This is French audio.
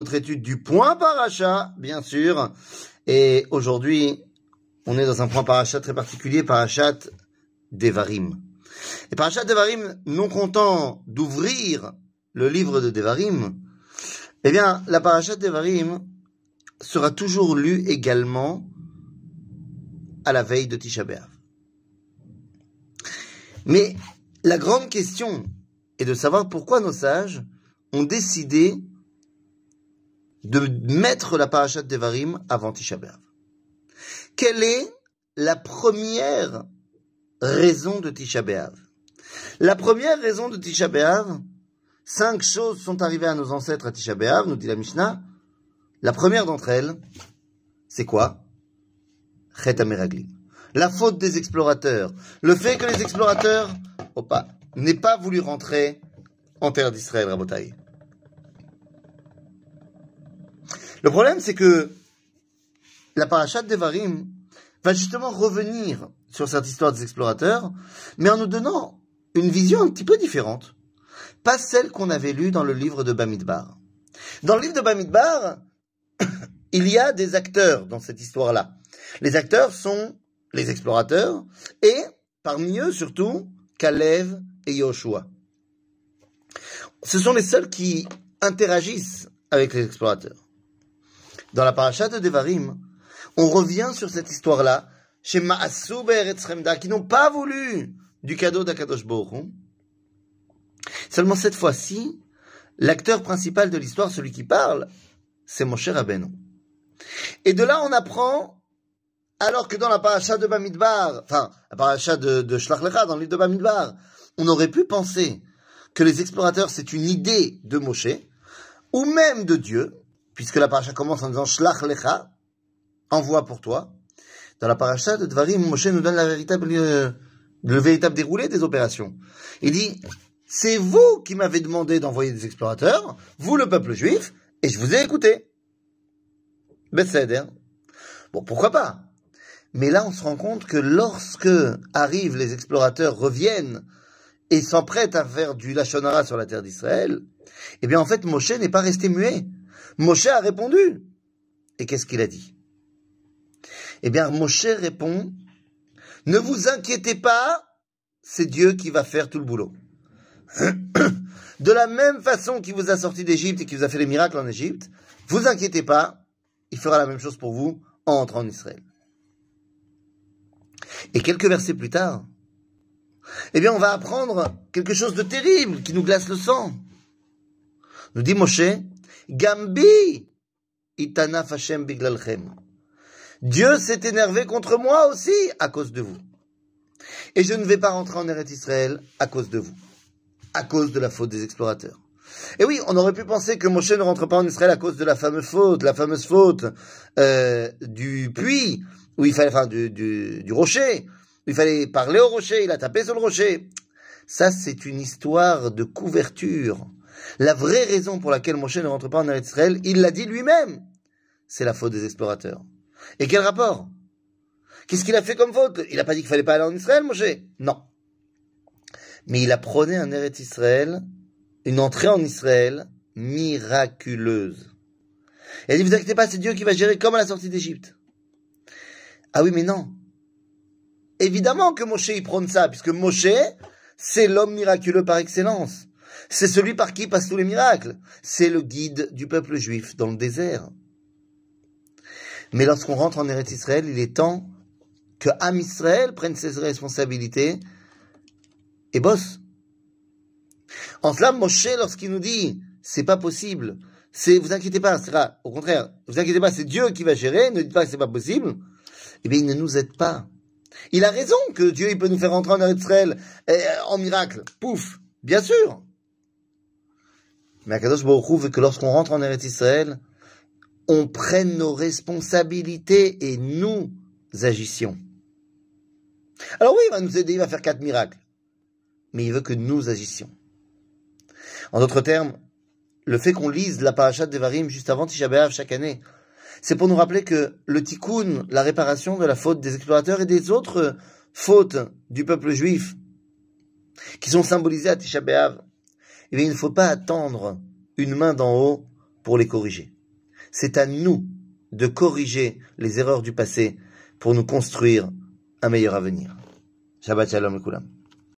notre étude du point paracha, bien sûr. Et aujourd'hui, on est dans un point paracha très particulier, parachat Devarim. Et parachat Devarim, non content d'ouvrir le livre de Devarim, eh bien, la parachat Devarim sera toujours lue également à la veille de Tisha B'Av. Mais la grande question est de savoir pourquoi nos sages ont décidé de mettre la parachat Devarim avant Tisha B'Av. Quelle est la première raison de Tisha B'Av? La première raison de Tisha B'Av, cinq choses sont arrivées à nos ancêtres à Tisha B'Av, nous dit la Mishnah. La première d'entre elles, c'est quoi? Chet. La faute des explorateurs. Le fait que les explorateurs, n'aient pas voulu rentrer en terre d'Israël, Rabotai. Le problème, c'est que la parachat d'Evarim va justement revenir sur cette histoire des explorateurs, mais en nous donnant une vision un petit peu différente. Pas celle qu'on avait lue dans le livre de Bamidbar. Dans le livre de Bamidbar, il y a des acteurs dans cette histoire-là. Les acteurs sont les explorateurs et, parmi eux surtout, Kalev et Yoshua. Ce sont les seuls qui interagissent avec les explorateurs. Dans la paracha de Devarim, on revient sur cette histoire-là, chez Ma'asou Be'eretzremda, qui n'ont pas voulu du cadeau d'Akadosh Seulement cette fois-ci, l'acteur principal de l'histoire, celui qui parle, c'est Moshe Rabbeinu. Et de là, on apprend, alors que dans la paracha de Bamidbar, enfin, la paracha de, de Shlach Lecha, dans le livre de Bamidbar, on aurait pu penser que les explorateurs, c'est une idée de Moshe, ou même de Dieu, puisque la paracha commence en disant Shlach lecha, envoie pour toi. Dans la paracha de Dvarim, Moshe nous donne euh, le véritable déroulé des opérations. Il dit, c'est vous qui m'avez demandé d'envoyer des explorateurs, vous le peuple juif, et je vous ai écouté. Besséder. Bon, pourquoi pas? Mais là, on se rend compte que lorsque arrivent les explorateurs, reviennent et s'emprêtent à faire du Lachonara sur la terre d'Israël, eh bien, en fait, Moshe n'est pas resté muet. Moshe a répondu. Et qu'est-ce qu'il a dit? Eh bien, Moshe répond, ne vous inquiétez pas, c'est Dieu qui va faire tout le boulot. De la même façon qu'il vous a sorti d'Égypte et qu'il vous a fait les miracles en Égypte, vous inquiétez pas, il fera la même chose pour vous en entrant en Israël. Et quelques versets plus tard, eh bien, on va apprendre quelque chose de terrible qui nous glace le sang. Nous dit Moshe, Gambi itanaf Hashem biglalchem. Dieu s'est énervé contre moi aussi à cause de vous. Et je ne vais pas rentrer en Eretz Israël à cause de vous. À cause de la faute des explorateurs. Et oui, on aurait pu penser que Moshe ne rentre pas en Israël à cause de la fameuse faute, la fameuse faute euh, du puits, où il fallait, du, rocher, il fallait parler au rocher, il a tapé sur le rocher. Ça, c'est une histoire de couverture la vraie raison pour laquelle Moshe ne rentre pas en Eretz Israël, il l'a dit lui-même, c'est la faute des explorateurs. Et quel rapport? Qu'est-ce qu'il a fait comme faute? Il n'a pas dit qu'il fallait pas aller en Israël, Moshe? Non. Mais il a prôné un Eretz Israël, une entrée en Israël miraculeuse. Il a dit, vous inquiétez pas, c'est Dieu qui va gérer comme à la sortie d'Égypte. Ah oui, mais non. Évidemment que Moshe y prône ça, puisque Moshe, c'est l'homme miraculeux par excellence. C'est celui par qui passent tous les miracles. C'est le guide du peuple juif dans le désert. Mais lorsqu'on rentre en Eretz Israël, il est temps que Am Israël prenne ses responsabilités et bosse. En cela, Moshe, lorsqu'il nous dit, c'est pas possible, c'est, vous inquiétez pas, au contraire, vous inquiétez pas, c'est Dieu qui va gérer, ne dites pas que c'est pas possible, eh bien, il ne nous aide pas. Il a raison que Dieu, il peut nous faire rentrer en Israël eh, en miracle. Pouf! Bien sûr! Mais Akadosh Baruch veut que lorsqu'on rentre en Eretz Israël, on prenne nos responsabilités et nous agissions. Alors oui, il va nous aider, il va faire quatre miracles. Mais il veut que nous agissions. En d'autres termes, le fait qu'on lise la parachat Devarim juste avant Tisha B'Av chaque année, c'est pour nous rappeler que le tikkun, la réparation de la faute des explorateurs et des autres fautes du peuple juif, qui sont symbolisées à Tisha B'Av, eh il ne faut pas attendre une main d'en haut pour les corriger. C'est à nous de corriger les erreurs du passé pour nous construire un meilleur avenir. Shabbat Shalom Kulam.